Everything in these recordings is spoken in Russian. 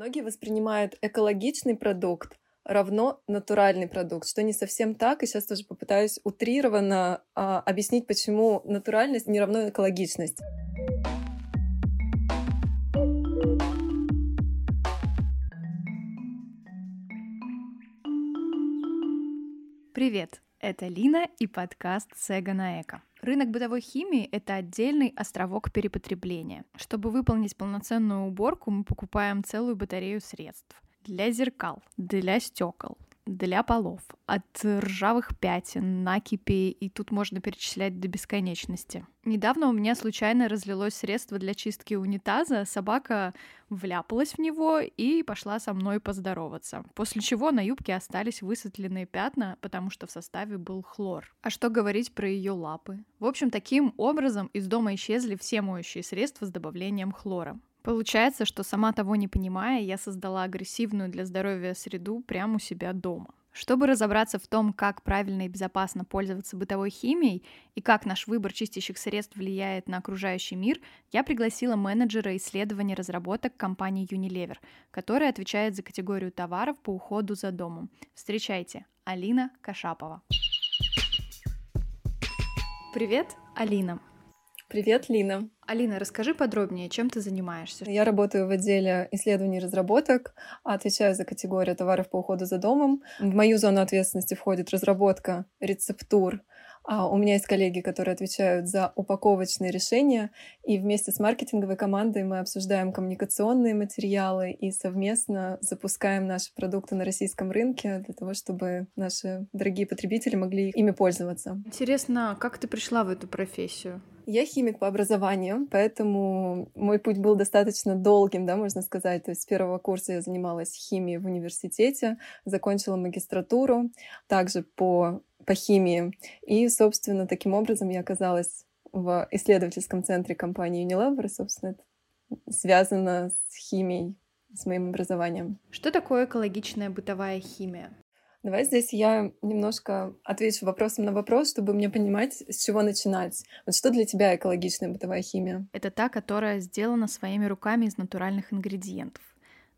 Многие воспринимают экологичный продукт равно натуральный продукт, что не совсем так. И сейчас тоже попытаюсь утрированно а, объяснить, почему натуральность не равно экологичность. Привет! Это Лина и подкаст Сега на Эко. Рынок бытовой химии — это отдельный островок перепотребления. Чтобы выполнить полноценную уборку, мы покупаем целую батарею средств. Для зеркал, для стекол, для полов, от ржавых пятен, накипи, и тут можно перечислять до бесконечности. Недавно у меня случайно разлилось средство для чистки унитаза, собака вляпалась в него и пошла со мной поздороваться, после чего на юбке остались высветленные пятна, потому что в составе был хлор. А что говорить про ее лапы? В общем, таким образом из дома исчезли все моющие средства с добавлением хлора. Получается, что сама того не понимая, я создала агрессивную для здоровья среду прямо у себя дома. Чтобы разобраться в том, как правильно и безопасно пользоваться бытовой химией и как наш выбор чистящих средств влияет на окружающий мир, я пригласила менеджера исследований разработок компании Unilever, которая отвечает за категорию товаров по уходу за домом. Встречайте, Алина Кашапова. Привет, Алина. Привет, Лина. Алина, расскажи подробнее, чем ты занимаешься? Я работаю в отделе исследований и разработок, отвечаю за категорию товаров по уходу за домом. В мою зону ответственности входит разработка рецептур а у меня есть коллеги, которые отвечают за упаковочные решения, и вместе с маркетинговой командой мы обсуждаем коммуникационные материалы и совместно запускаем наши продукты на российском рынке для того, чтобы наши дорогие потребители могли ими пользоваться. Интересно, как ты пришла в эту профессию? Я химик по образованию, поэтому мой путь был достаточно долгим, да, можно сказать. То есть с первого курса я занималась химией в университете, закончила магистратуру, также по по химии. И, собственно, таким образом я оказалась в исследовательском центре компании Unilever, собственно, это связано с химией, с моим образованием. Что такое экологичная бытовая химия? Давай здесь я немножко отвечу вопросом на вопрос, чтобы мне понимать, с чего начинать. Вот что для тебя экологичная бытовая химия? Это та, которая сделана своими руками из натуральных ингредиентов.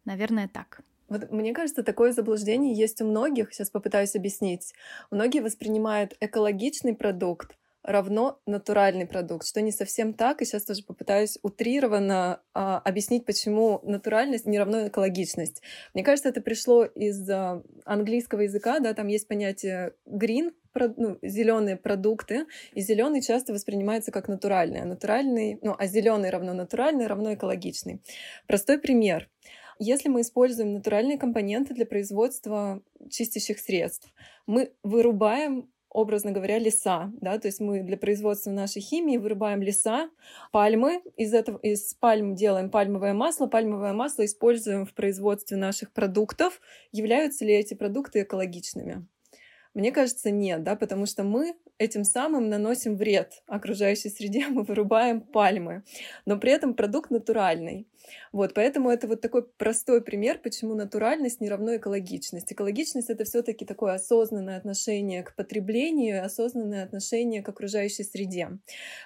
Наверное, так. Вот мне кажется, такое заблуждение есть у многих. Сейчас попытаюсь объяснить. Многие воспринимают экологичный продукт равно натуральный продукт, что не совсем так. И сейчас тоже попытаюсь утрированно а, объяснить, почему натуральность не равно экологичность. Мне кажется, это пришло из а, английского языка, да, там есть понятие green, ну, зеленые продукты, и зеленый часто воспринимается как натуральный, а натуральный, ну, а зеленый равно натуральный равно экологичный. Простой пример. Если мы используем натуральные компоненты для производства чистящих средств, мы вырубаем образно говоря, леса, да, то есть мы для производства нашей химии вырубаем леса, пальмы, из этого, из пальм делаем пальмовое масло, пальмовое масло используем в производстве наших продуктов. Являются ли эти продукты экологичными? Мне кажется, нет, да, потому что мы этим самым наносим вред окружающей среде, мы вырубаем пальмы, но при этом продукт натуральный. Вот, поэтому это вот такой простой пример, почему натуральность не равно экологичность. Экологичность — это все таки такое осознанное отношение к потреблению, осознанное отношение к окружающей среде.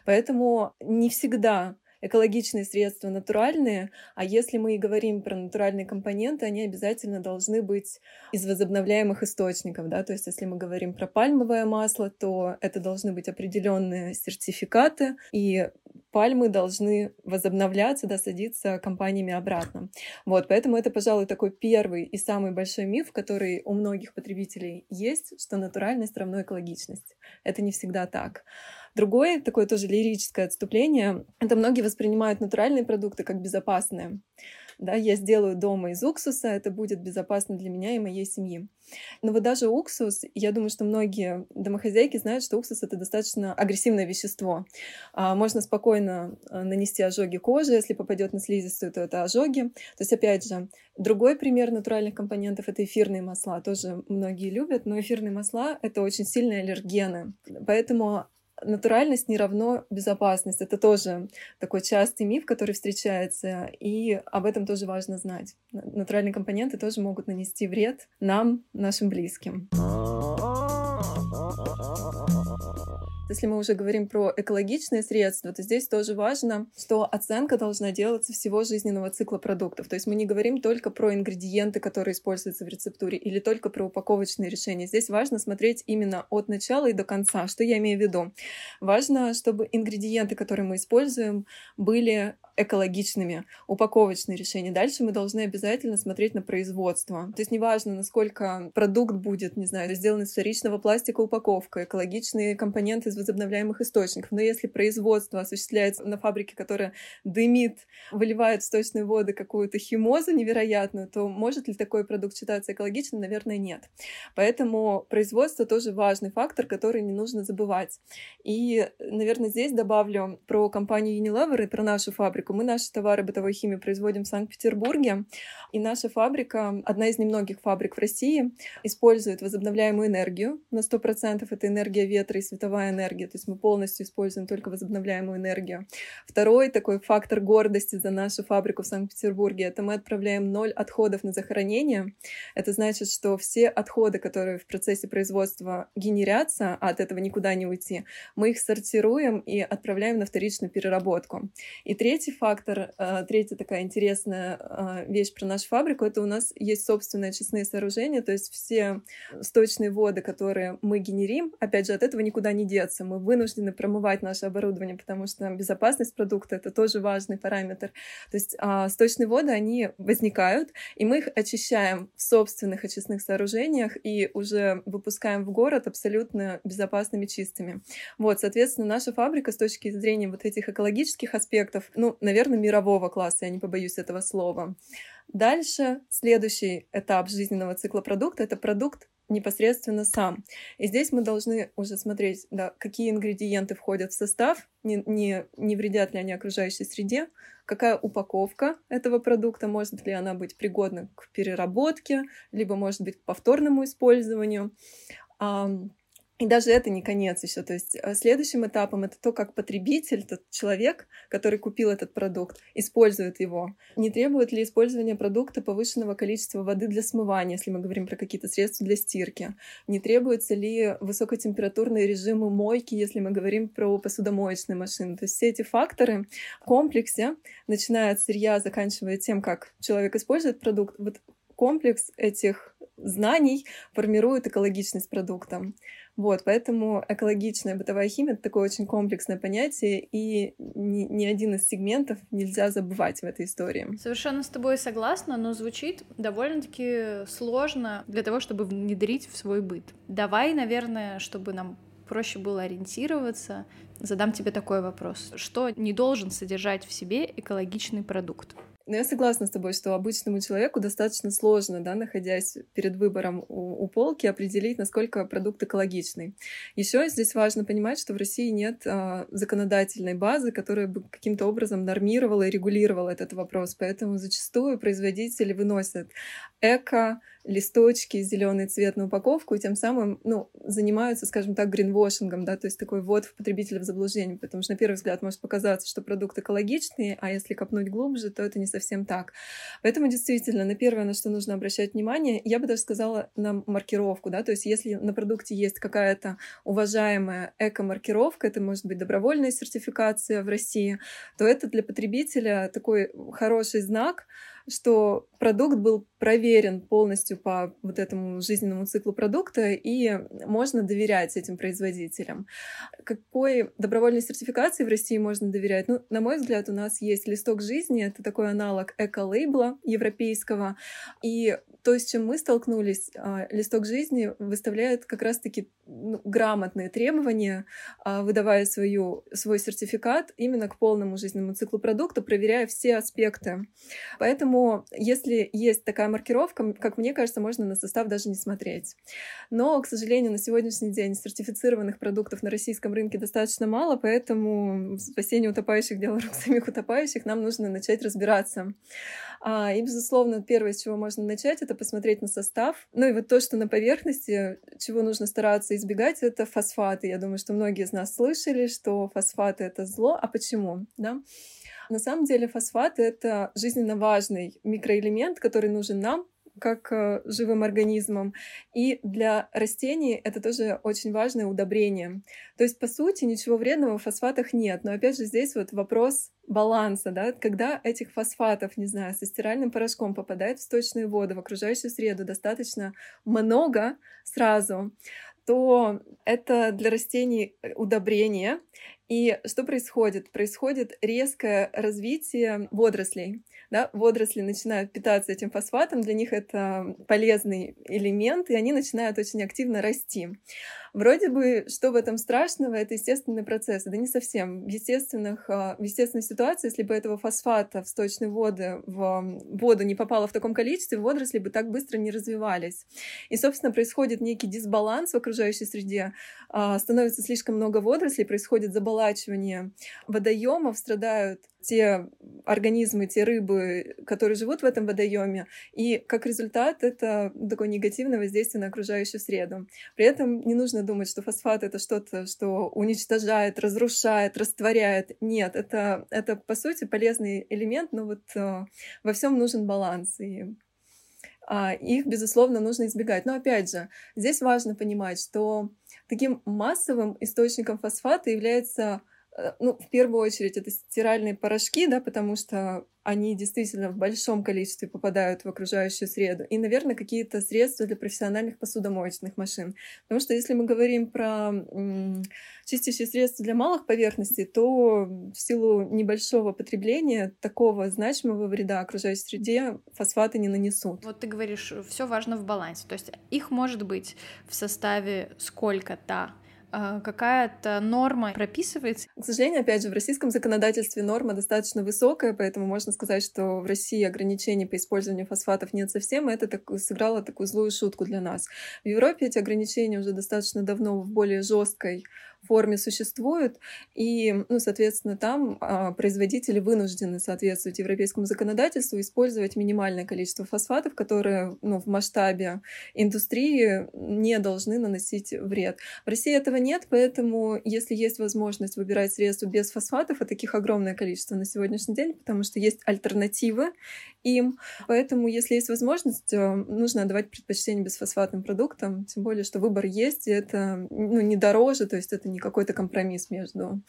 Поэтому не всегда экологичные средства натуральные, а если мы и говорим про натуральные компоненты, они обязательно должны быть из возобновляемых источников, да, то есть если мы говорим про пальмовое масло, то это должны быть определенные сертификаты, и пальмы должны возобновляться, да, компаниями обратно. Вот, поэтому это, пожалуй, такой первый и самый большой миф, который у многих потребителей есть, что натуральность равно экологичность. Это не всегда так. Другое, такое тоже лирическое отступление, это многие воспринимают натуральные продукты как безопасные. Да, я сделаю дома из уксуса, это будет безопасно для меня и моей семьи. Но вот даже уксус, я думаю, что многие домохозяйки знают, что уксус это достаточно агрессивное вещество. А, можно спокойно а, нанести ожоги кожи, если попадет на слизистую, то это ожоги. То есть, опять же, другой пример натуральных компонентов это эфирные масла. Тоже многие любят, но эфирные масла это очень сильные аллергены. Поэтому натуральность не равно безопасность. Это тоже такой частый миф, который встречается, и об этом тоже важно знать. Натуральные компоненты тоже могут нанести вред нам, нашим близким. Если мы уже говорим про экологичные средства, то здесь тоже важно, что оценка должна делаться всего жизненного цикла продуктов. То есть мы не говорим только про ингредиенты, которые используются в рецептуре, или только про упаковочные решения. Здесь важно смотреть именно от начала и до конца. Что я имею в виду? Важно, чтобы ингредиенты, которые мы используем, были экологичными, упаковочные решения. Дальше мы должны обязательно смотреть на производство. То есть неважно, насколько продукт будет, не знаю, сделан из вторичного пластика упаковка, экологичные компоненты из возобновляемых источников. Но если производство осуществляется на фабрике, которая дымит, выливает в сточные воды какую-то химозу невероятную, то может ли такой продукт считаться экологичным? Наверное, нет. Поэтому производство тоже важный фактор, который не нужно забывать. И, наверное, здесь добавлю про компанию Unilever и про нашу фабрику фабрику. Мы наши товары бытовой химии производим в Санкт-Петербурге, и наша фабрика, одна из немногих фабрик в России, использует возобновляемую энергию. На 100% это энергия ветра и световая энергия, то есть мы полностью используем только возобновляемую энергию. Второй такой фактор гордости за нашу фабрику в Санкт-Петербурге — это мы отправляем ноль отходов на захоронение. Это значит, что все отходы, которые в процессе производства генерятся, а от этого никуда не уйти, мы их сортируем и отправляем на вторичную переработку. И третий фактор, э, третья такая интересная э, вещь про нашу фабрику, это у нас есть собственные очистные сооружения, то есть все сточные воды, которые мы генерим, опять же, от этого никуда не деться. Мы вынуждены промывать наше оборудование, потому что безопасность продукта — это тоже важный параметр. То есть а, сточные воды, они возникают, и мы их очищаем в собственных очистных сооружениях и уже выпускаем в город абсолютно безопасными, чистыми. Вот, соответственно, наша фабрика с точки зрения вот этих экологических аспектов, ну, наверное, мирового класса, я не побоюсь этого слова. Дальше следующий этап жизненного цикла продукта — это продукт непосредственно сам. И здесь мы должны уже смотреть, да, какие ингредиенты входят в состав, не, не, не вредят ли они окружающей среде, какая упаковка этого продукта, может ли она быть пригодна к переработке, либо может быть к повторному использованию. И даже это не конец еще. То есть э, следующим этапом это то, как потребитель, тот человек, который купил этот продукт, использует его. Не требует ли использования продукта повышенного количества воды для смывания, если мы говорим про какие-то средства для стирки? Не требуются ли высокотемпературные режимы мойки, если мы говорим про посудомоечные машины? То есть все эти факторы в комплексе, начиная от сырья, заканчивая тем, как человек использует продукт, вот комплекс этих знаний формирует экологичность продукта. Вот, поэтому экологичная бытовая химия — это такое очень комплексное понятие, и ни, ни один из сегментов нельзя забывать в этой истории. Совершенно с тобой согласна, но звучит довольно-таки сложно для того, чтобы внедрить в свой быт. Давай, наверное, чтобы нам проще было ориентироваться, задам тебе такой вопрос. Что не должен содержать в себе экологичный продукт? Но я согласна с тобой, что обычному человеку достаточно сложно, да, находясь перед выбором у, у полки, определить, насколько продукт экологичный. Еще здесь важно понимать, что в России нет а, законодательной базы, которая бы каким-то образом нормировала и регулировала этот вопрос. Поэтому зачастую производители выносят эко, листочки, зеленый цвет на упаковку, и тем самым, ну, занимаются, скажем так, гринвошингом, да, то есть такой ввод в потребителя в заблуждение, потому что на первый взгляд может показаться, что продукт экологичный, а если копнуть глубже, то это не совсем так. Поэтому действительно, на первое, на что нужно обращать внимание, я бы даже сказала на маркировку, да, то есть если на продукте есть какая-то уважаемая эко-маркировка, это может быть добровольная сертификация в России, то это для потребителя такой хороший знак, что продукт был проверен полностью по вот этому жизненному циклу продукта, и можно доверять этим производителям. Какой добровольной сертификации в России можно доверять? Ну, на мой взгляд, у нас есть листок жизни, это такой аналог эко-лейбла европейского, и то, с чем мы столкнулись, а, листок жизни выставляет как раз-таки ну, грамотные требования, а, выдавая свою, свой сертификат именно к полному жизненному циклу продукта, проверяя все аспекты. Поэтому, если есть такая маркировка, как мне кажется, можно на состав даже не смотреть. Но, к сожалению, на сегодняшний день сертифицированных продуктов на российском рынке достаточно мало, поэтому спасение утопающих — дело рук самих утопающих, нам нужно начать разбираться. А, и, безусловно, первое, с чего можно начать, это посмотреть на состав. Ну и вот то, что на поверхности, чего нужно стараться избегать, это фосфаты. Я думаю, что многие из нас слышали, что фосфаты — это зло. А почему? Да? На самом деле фосфаты — это жизненно важный микроэлемент, который нужен нам, как э, живым организмам. И для растений это тоже очень важное удобрение. То есть, по сути, ничего вредного в фосфатах нет. Но опять же, здесь вот вопрос баланса, да, когда этих фосфатов, не знаю, со стиральным порошком попадает в сточные воды, в окружающую среду достаточно много сразу, то это для растений э, удобрение. И что происходит? Происходит резкое развитие водорослей да, водоросли начинают питаться этим фосфатом, для них это полезный элемент, и они начинают очень активно расти. Вроде бы, что в этом страшного, это естественный процесс. Да не совсем. В, естественных, а, в естественной ситуации, если бы этого фосфата в сточной воды в воду не попало в таком количестве, водоросли бы так быстро не развивались. И, собственно, происходит некий дисбаланс в окружающей среде. А, становится слишком много водорослей, происходит заболачивание водоемов, страдают те организмы, те рыбы, которые живут в этом водоеме, и как результат это такое негативное воздействие на окружающую среду. При этом не нужно думать, что фосфат это что-то, что уничтожает, разрушает, растворяет. Нет, это, это по сути полезный элемент, но вот э, во всем нужен баланс. И а, их, безусловно, нужно избегать. Но опять же, здесь важно понимать, что таким массовым источником фосфата является ну, в первую очередь, это стиральные порошки, да, потому что они действительно в большом количестве попадают в окружающую среду. И, наверное, какие-то средства для профессиональных посудомоечных машин. Потому что если мы говорим про чистящие средства для малых поверхностей, то в силу небольшого потребления такого значимого вреда окружающей среде фосфаты не нанесут. Вот ты говоришь, все важно в балансе. То есть их может быть в составе сколько-то какая-то норма прописывается? К сожалению, опять же, в российском законодательстве норма достаточно высокая, поэтому можно сказать, что в России ограничений по использованию фосфатов нет совсем, и это так, сыграло такую злую шутку для нас. В Европе эти ограничения уже достаточно давно в более жесткой форме существуют, и, ну, соответственно, там а, производители вынуждены соответствовать европейскому законодательству, использовать минимальное количество фосфатов, которые ну, в масштабе индустрии не должны наносить вред. В России этого нет, поэтому, если есть возможность выбирать средства без фосфатов, а таких огромное количество на сегодняшний день, потому что есть альтернативы им, поэтому, если есть возможность, э, нужно отдавать предпочтение бесфосфатным продуктам, тем более, что выбор есть, и это ну, не дороже, то есть это не какой-то компромисс между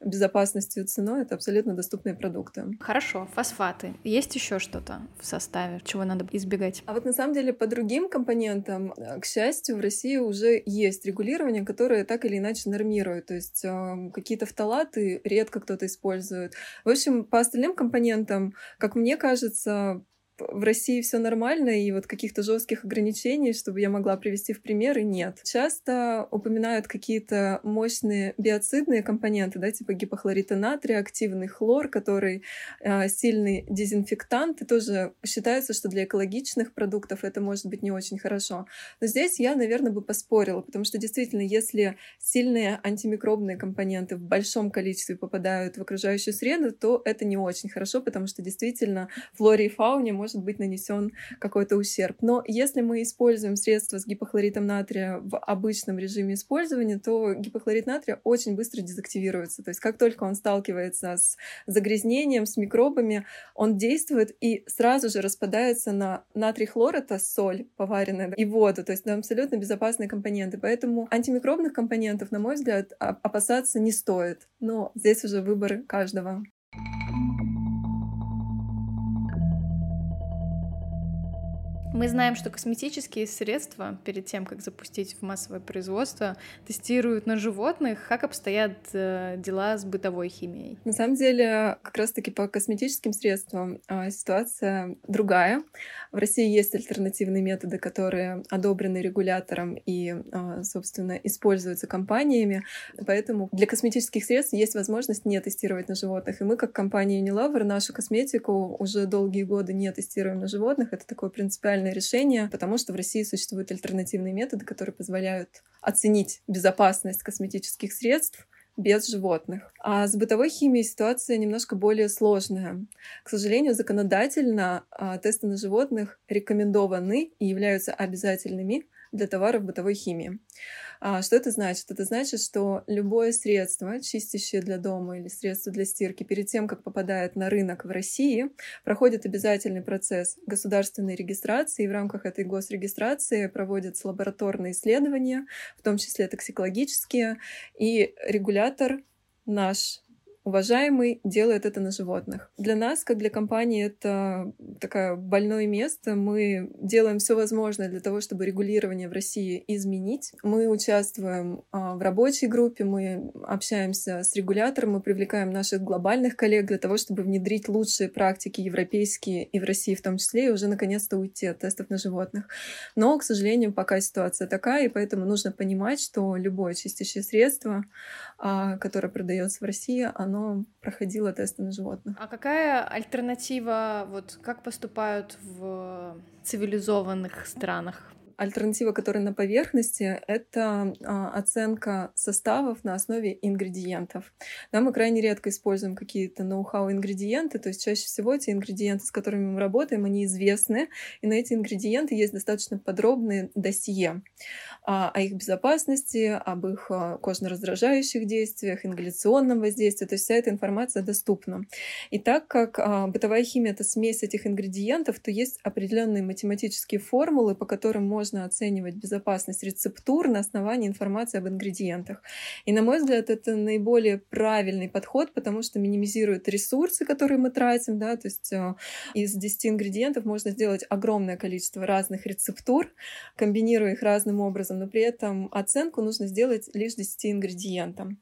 безопасностью и ценой. Это абсолютно доступные продукты. Хорошо, фосфаты. Есть еще что-то в составе, чего надо избегать? А вот на самом деле по другим компонентам, э, к счастью, в России уже есть регулирование, которое так или иначе нормирует. То есть э, какие-то фталаты редко кто-то использует. В общем, по остальным компонентам, как мне кажется, в России все нормально, и вот каких-то жестких ограничений, чтобы я могла привести в примеры, нет. Часто упоминают какие-то мощные биоцидные компоненты, да, типа гипохлорита натрия, активный хлор, который э, сильный дезинфектант, и тоже считается, что для экологичных продуктов это может быть не очень хорошо. Но здесь я, наверное, бы поспорила, потому что действительно, если сильные антимикробные компоненты в большом количестве попадают в окружающую среду, то это не очень хорошо, потому что действительно флоре и фауне может может быть нанесен какой-то ущерб. Но если мы используем средства с гипохлоритом натрия в обычном режиме использования, то гипохлорид натрия очень быстро дезактивируется. То есть как только он сталкивается с загрязнением, с микробами, он действует и сразу же распадается на натрий хлор, это соль поваренная, и воду. То есть это абсолютно безопасные компоненты. Поэтому антимикробных компонентов, на мой взгляд, опасаться не стоит. Но здесь уже выбор каждого. Мы знаем, что косметические средства перед тем, как запустить в массовое производство, тестируют на животных. Как обстоят э, дела с бытовой химией? На самом деле, как раз-таки по косметическим средствам э, ситуация другая. В России есть альтернативные методы, которые одобрены регулятором и, э, собственно, используются компаниями. Поэтому для косметических средств есть возможность не тестировать на животных. И мы, как компания Unilever, нашу косметику уже долгие годы не тестируем на животных. Это такое принципиальное правильное решение, потому что в России существуют альтернативные методы, которые позволяют оценить безопасность косметических средств без животных. А с бытовой химией ситуация немножко более сложная. К сожалению, законодательно а, тесты на животных рекомендованы и являются обязательными для товаров бытовой химии. А что это значит? Это значит, что любое средство, чистящее для дома или средство для стирки, перед тем, как попадает на рынок в России, проходит обязательный процесс государственной регистрации, и в рамках этой госрегистрации проводятся лабораторные исследования, в том числе токсикологические, и регулятор наш уважаемый делает это на животных. Для нас, как для компании, это такое больное место. Мы делаем все возможное для того, чтобы регулирование в России изменить. Мы участвуем а, в рабочей группе, мы общаемся с регулятором, мы привлекаем наших глобальных коллег для того, чтобы внедрить лучшие практики европейские и в России в том числе, и уже наконец-то уйти от тестов на животных. Но, к сожалению, пока ситуация такая, и поэтому нужно понимать, что любое чистящее средство, которое продается в России, оно проходило тесты на животных. А какая альтернатива, вот как поступают в цивилизованных странах? Альтернатива, которая на поверхности, это а, оценка составов на основе ингредиентов. Да, мы крайне редко используем какие-то ноу-хау ингредиенты, то есть чаще всего те ингредиенты, с которыми мы работаем, они известны, и на эти ингредиенты есть достаточно подробные досье а, о их безопасности, об их а, кожно-раздражающих действиях, ингаляционном воздействии, то есть вся эта информация доступна. И так как бытовая химия — это смесь этих ингредиентов, то есть определенные математические формулы, по которым можно можно оценивать безопасность рецептур на основании информации об ингредиентах. И, на мой взгляд, это наиболее правильный подход, потому что минимизирует ресурсы, которые мы тратим, да, то есть э, из 10 ингредиентов можно сделать огромное количество разных рецептур, комбинируя их разным образом, но при этом оценку нужно сделать лишь 10 ингредиентам.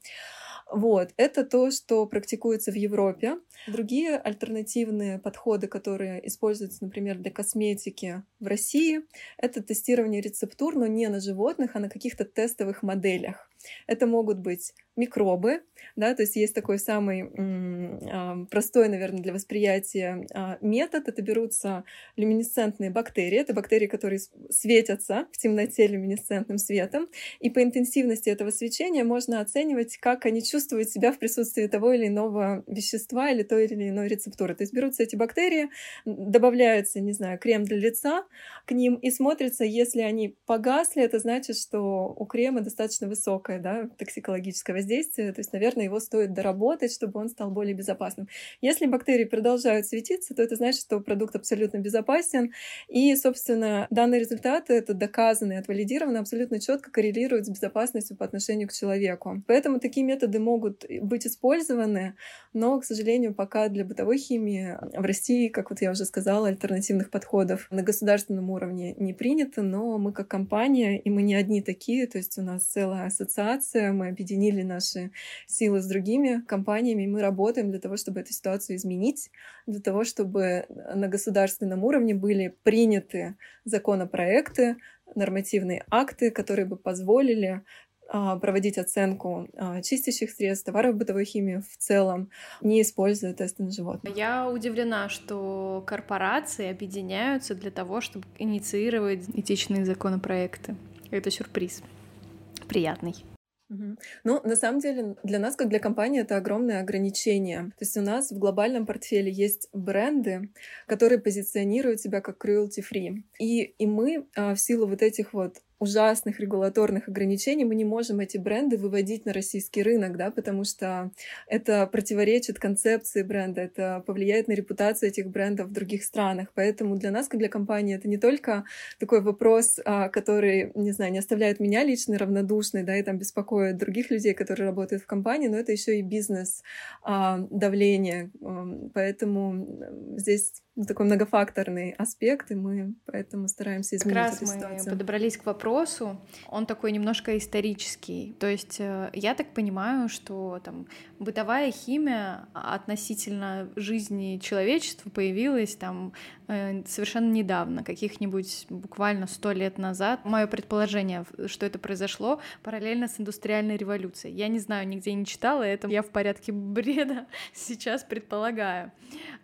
Вот, это то, что практикуется в Европе. Другие альтернативные подходы, которые используются, например, для косметики в России, это тестирование рецептур, но не на животных, а на каких-то тестовых моделях. Это могут быть микробы, да, то есть есть такой самый м, простой, наверное, для восприятия а, метод. Это берутся люминесцентные бактерии, это бактерии, которые светятся в темноте люминесцентным светом, и по интенсивности этого свечения можно оценивать, как они чувствуют себя в присутствии того или иного вещества или той или иной рецептуры. То есть берутся эти бактерии, добавляется, не знаю, крем для лица к ним и смотрится, если они погасли, это значит, что у крема достаточно высокое да, токсикологическое воздействие то есть, наверное, его стоит доработать, чтобы он стал более безопасным. Если бактерии продолжают светиться, то это значит, что продукт абсолютно безопасен, и, собственно, данные результаты, это доказаны, отвалидированы, абсолютно четко коррелируют с безопасностью по отношению к человеку. Поэтому такие методы могут быть использованы, но, к сожалению, пока для бытовой химии в России, как вот я уже сказала, альтернативных подходов на государственном уровне не принято, но мы как компания, и мы не одни такие, то есть у нас целая ассоциация, мы объединили на наши силы с другими компаниями. Мы работаем для того, чтобы эту ситуацию изменить, для того, чтобы на государственном уровне были приняты законопроекты, нормативные акты, которые бы позволили проводить оценку а, чистящих средств, товаров бытовой химии в целом, не используя тесты на животных. Я удивлена, что корпорации объединяются для того, чтобы инициировать этичные законопроекты. Это сюрприз. Приятный. Ну, на самом деле, для нас, как для компании, это огромное ограничение. То есть у нас в глобальном портфеле есть бренды, которые позиционируют себя как cruelty-free. И, и мы а, в силу вот этих вот ужасных регуляторных ограничений мы не можем эти бренды выводить на российский рынок, да, потому что это противоречит концепции бренда, это повлияет на репутацию этих брендов в других странах. Поэтому для нас, как для компании, это не только такой вопрос, а, который, не знаю, не оставляет меня лично равнодушной, да, и там беспокоит других людей, которые работают в компании, но это еще и бизнес а, давление. Поэтому здесь ну, такой многофакторный аспект, и мы поэтому стараемся изменить как раз эту ситуацию. мы подобрались к вопросу. Он такой немножко исторический. То есть э, я так понимаю, что там бытовая химия относительно жизни человечества появилась там э, совершенно недавно, каких-нибудь буквально сто лет назад. Мое предположение, что это произошло параллельно с индустриальной революцией. Я не знаю, нигде не читала, это я в порядке бреда сейчас предполагаю.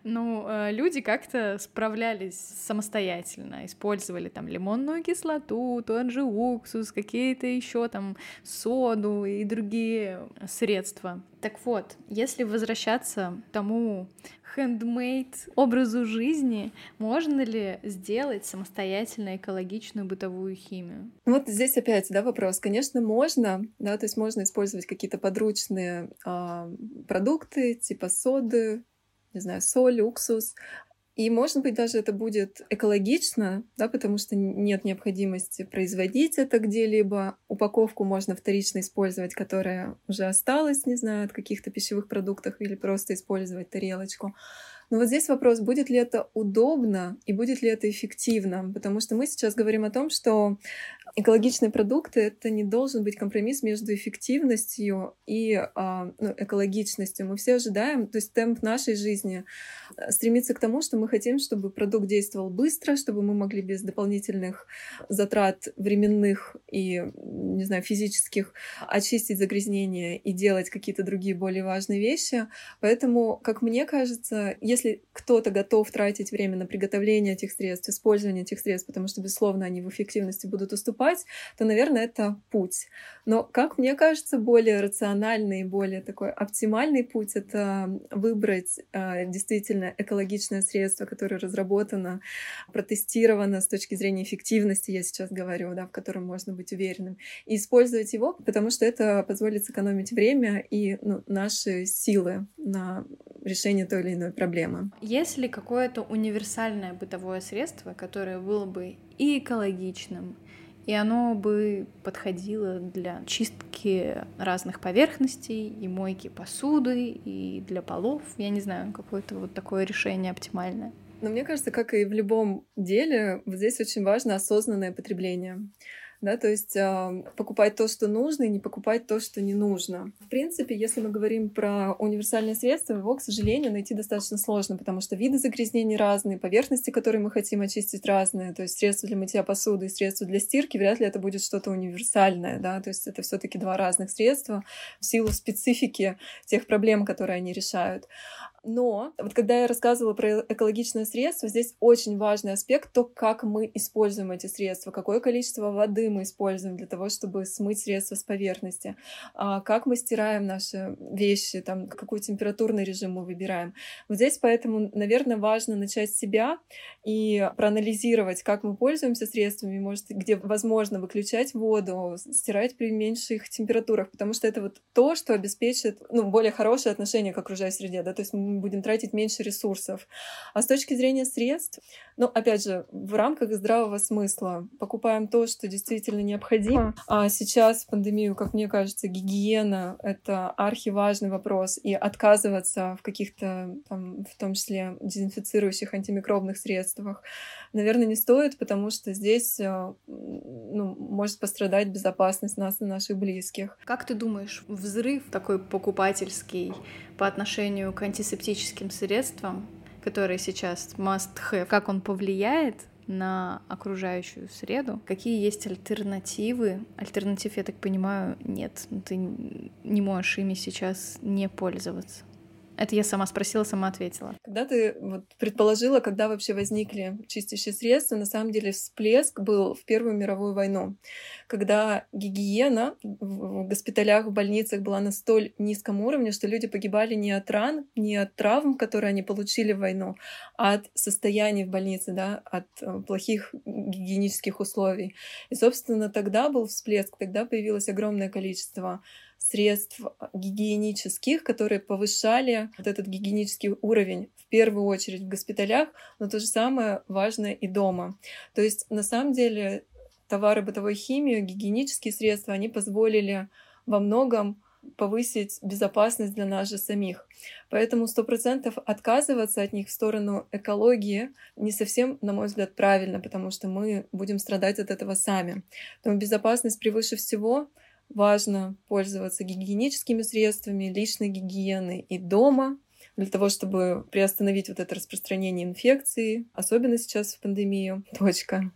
Ну, э, люди как-то справлялись самостоятельно, использовали там лимонную кислоту, тот же уксус, какие-то еще там соду и другие средства. Так вот, если возвращаться к тому хендмейд образу жизни, можно ли сделать самостоятельно экологичную бытовую химию? Вот здесь опять, да, вопрос. Конечно, можно, да, то есть можно использовать какие-то подручные э, продукты, типа соды, не знаю, соль, уксус, и, может быть, даже это будет экологично, да, потому что нет необходимости производить это где-либо. Упаковку можно вторично использовать, которая уже осталась, не знаю, от каких-то пищевых продуктов, или просто использовать тарелочку. Но вот здесь вопрос, будет ли это удобно и будет ли это эффективно, потому что мы сейчас говорим о том, что экологичные продукты — это не должен быть компромисс между эффективностью и а, ну, экологичностью. Мы все ожидаем, то есть темп нашей жизни э, стремится к тому, что мы хотим, чтобы продукт действовал быстро, чтобы мы могли без дополнительных затрат временных и, не знаю, физических очистить загрязнения и делать какие-то другие более важные вещи. Поэтому, как мне кажется, если кто-то готов тратить время на приготовление этих средств, использование этих средств, потому что, безусловно, они в эффективности будут уступать, поступать, то, наверное, это путь. Но, как мне кажется, более рациональный и более такой оптимальный путь — это выбрать э, действительно экологичное средство, которое разработано, протестировано с точки зрения эффективности, я сейчас говорю, да, в котором можно быть уверенным, и использовать его, потому что это позволит сэкономить время и ну, наши силы на решение той или иной проблемы. Есть ли какое-то универсальное бытовое средство, которое было бы и экологичным, и оно бы подходило для чистки разных поверхностей и мойки посуды, и для полов. Я не знаю, какое-то вот такое решение оптимальное. Но мне кажется, как и в любом деле, вот здесь очень важно осознанное потребление да, то есть э, покупать то, что нужно, и не покупать то, что не нужно. В принципе, если мы говорим про универсальное средство, его, к сожалению, найти достаточно сложно, потому что виды загрязнений разные, поверхности, которые мы хотим очистить, разные, то есть средства для мытья посуды и средства для стирки, вряд ли это будет что-то универсальное, да, то есть это все таки два разных средства в силу специфики тех проблем, которые они решают. Но вот когда я рассказывала про экологичное средство, здесь очень важный аспект то, как мы используем эти средства, какое количество воды мы используем для того, чтобы смыть средства с поверхности, а, как мы стираем наши вещи, там, какой температурный режим мы выбираем. Вот здесь поэтому, наверное, важно начать с себя и проанализировать, как мы пользуемся средствами, может, где возможно выключать воду, стирать при меньших температурах, потому что это вот то, что обеспечит ну, более хорошее отношение к окружающей среде. Да? То есть будем тратить меньше ресурсов. А с точки зрения средств, ну, опять же, в рамках здравого смысла покупаем то, что действительно необходимо. А сейчас в пандемию, как мне кажется, гигиена — это архиважный вопрос, и отказываться в каких-то, там, в том числе, дезинфицирующих антимикробных средствах, наверное, не стоит, потому что здесь э, ну, может пострадать безопасность нас и наших близких. Как ты думаешь, взрыв такой покупательский по отношению к антисептическим средствам, которые сейчас must have, как он повлияет на окружающую среду. Какие есть альтернативы? Альтернатив, я так понимаю, нет. Ты не можешь ими сейчас не пользоваться. Это я сама спросила, сама ответила. Когда ты вот, предположила, когда вообще возникли чистящие средства, на самом деле всплеск был в Первую мировую войну, когда гигиена в госпиталях, в больницах была на столь низком уровне, что люди погибали не от ран, не от травм, которые они получили в войну, а от состояния в больнице, да, от э, плохих гигиенических условий. И, собственно, тогда был всплеск, тогда появилось огромное количество средств гигиенических, которые повышали вот этот гигиенический уровень в первую очередь в госпиталях, но то же самое важно и дома. То есть на самом деле товары бытовой химии, гигиенические средства, они позволили во многом повысить безопасность для нас же самих. Поэтому сто процентов отказываться от них в сторону экологии не совсем, на мой взгляд, правильно, потому что мы будем страдать от этого сами. Поэтому безопасность превыше всего — важно пользоваться гигиеническими средствами личной гигиены и дома, для того, чтобы приостановить вот это распространение инфекции, особенно сейчас в пандемию. Точка.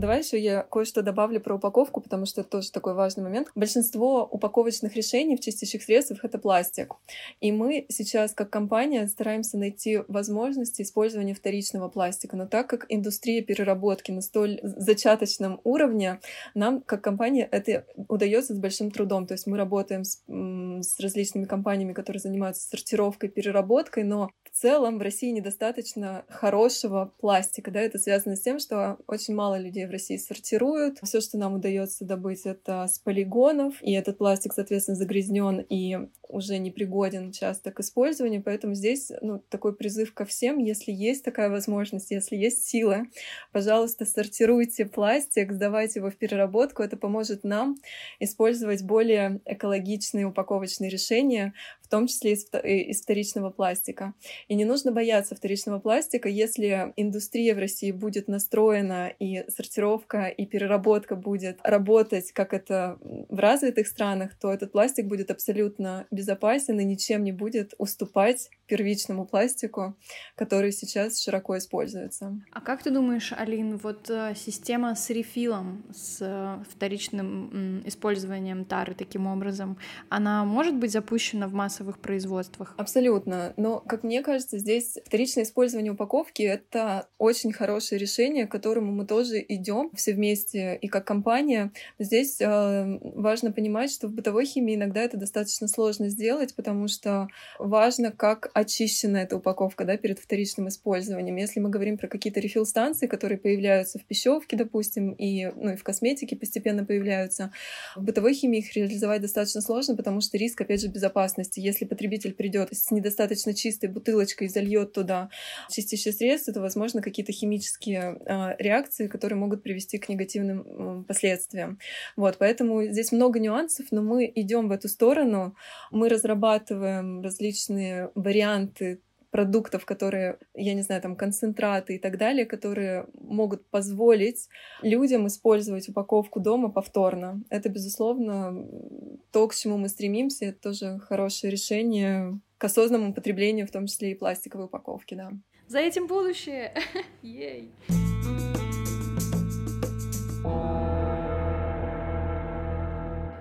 Давай еще я кое-что добавлю про упаковку, потому что это тоже такой важный момент. Большинство упаковочных решений в чистящих средствах — это пластик. И мы сейчас, как компания, стараемся найти возможности использования вторичного пластика. Но так как индустрия переработки на столь зачаточном уровне, нам, как компания, это удается с большим трудом. То есть мы работаем с, с различными компаниями, которые занимаются сортировкой, переработкой, но в целом в России недостаточно хорошего пластика. Да? Это связано с тем, что очень мало людей в России сортируют. Все, что нам удается добыть, это с полигонов, и этот пластик, соответственно, загрязнен и уже непригоден часто к использованию. Поэтому здесь ну, такой призыв ко всем, если есть такая возможность, если есть сила, пожалуйста, сортируйте пластик, сдавайте его в переработку. Это поможет нам использовать более экологичные упаковочные решения, том числе из, из вторичного пластика. И не нужно бояться вторичного пластика, если индустрия в России будет настроена и сортировка и переработка будет работать, как это в развитых странах, то этот пластик будет абсолютно безопасен и ничем не будет уступать первичному пластику, который сейчас широко используется. А как ты думаешь, Алин, вот э, система с рефилом, с э, вторичным использованием тары таким образом, она может быть запущена в массовых производствах? Абсолютно. Но, как мне кажется, здесь вторичное использование упаковки — это очень хорошее решение, к которому мы тоже идем все вместе и как компания. Здесь э, важно понимать, что в бытовой химии иногда это достаточно сложно сделать, потому что важно, как очищена эта упаковка да, перед вторичным использованием. Если мы говорим про какие-то рефил-станции, которые появляются в пищевке, допустим, и, ну, и в косметике постепенно появляются, в бытовой химии их реализовать достаточно сложно, потому что риск, опять же, безопасности. Если потребитель придет с недостаточно чистой бутылочкой и зальет туда чистящее средство, то, возможно, какие-то химические э, реакции, которые могут привести к негативным последствиям. Вот, поэтому здесь много нюансов, но мы идем в эту сторону. Мы разрабатываем различные варианты продуктов, которые, я не знаю, там концентраты и так далее, которые могут позволить людям использовать упаковку дома повторно. Это, безусловно, то, к чему мы стремимся, это тоже хорошее решение к осознанному потреблению, в том числе и пластиковой упаковки, да. За этим будущее! Ей!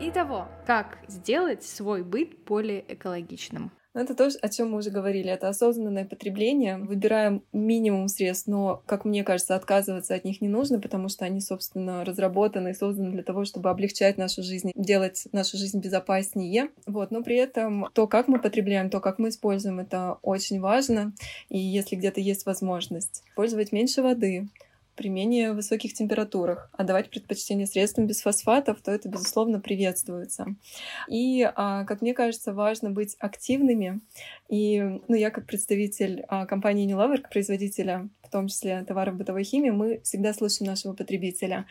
Итого, как сделать свой быт более экологичным? Ну, это то, о чем мы уже говорили. Это осознанное потребление. Выбираем минимум средств, но, как мне кажется, отказываться от них не нужно, потому что они, собственно, разработаны и созданы для того, чтобы облегчать нашу жизнь, делать нашу жизнь безопаснее. Вот. Но при этом то, как мы потребляем, то, как мы используем, это очень важно. И если где-то есть возможность, использовать меньше воды, при менее высоких температурах. Отдавать предпочтение средствам без фосфатов, то это, безусловно, приветствуется. И, а, как мне кажется, важно быть активными. И ну, я, как представитель а, компании Unilever, производителя в том числе товаров бытовой химии, мы всегда слушаем нашего потребителя.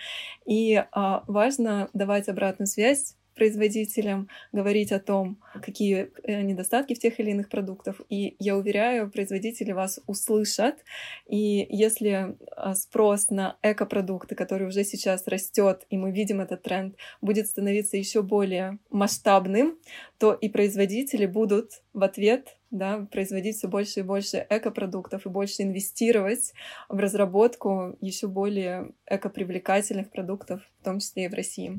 И а, важно давать обратную связь производителям, говорить о том, какие э, недостатки в тех или иных продуктах. И я уверяю, производители вас услышат. И если а, спрос на экопродукты, который уже сейчас растет, и мы видим этот тренд, будет становиться еще более масштабным, то и производители будут в ответ да, производить все больше и больше экопродуктов и больше инвестировать в разработку еще более экопривлекательных продуктов, в том числе и в России.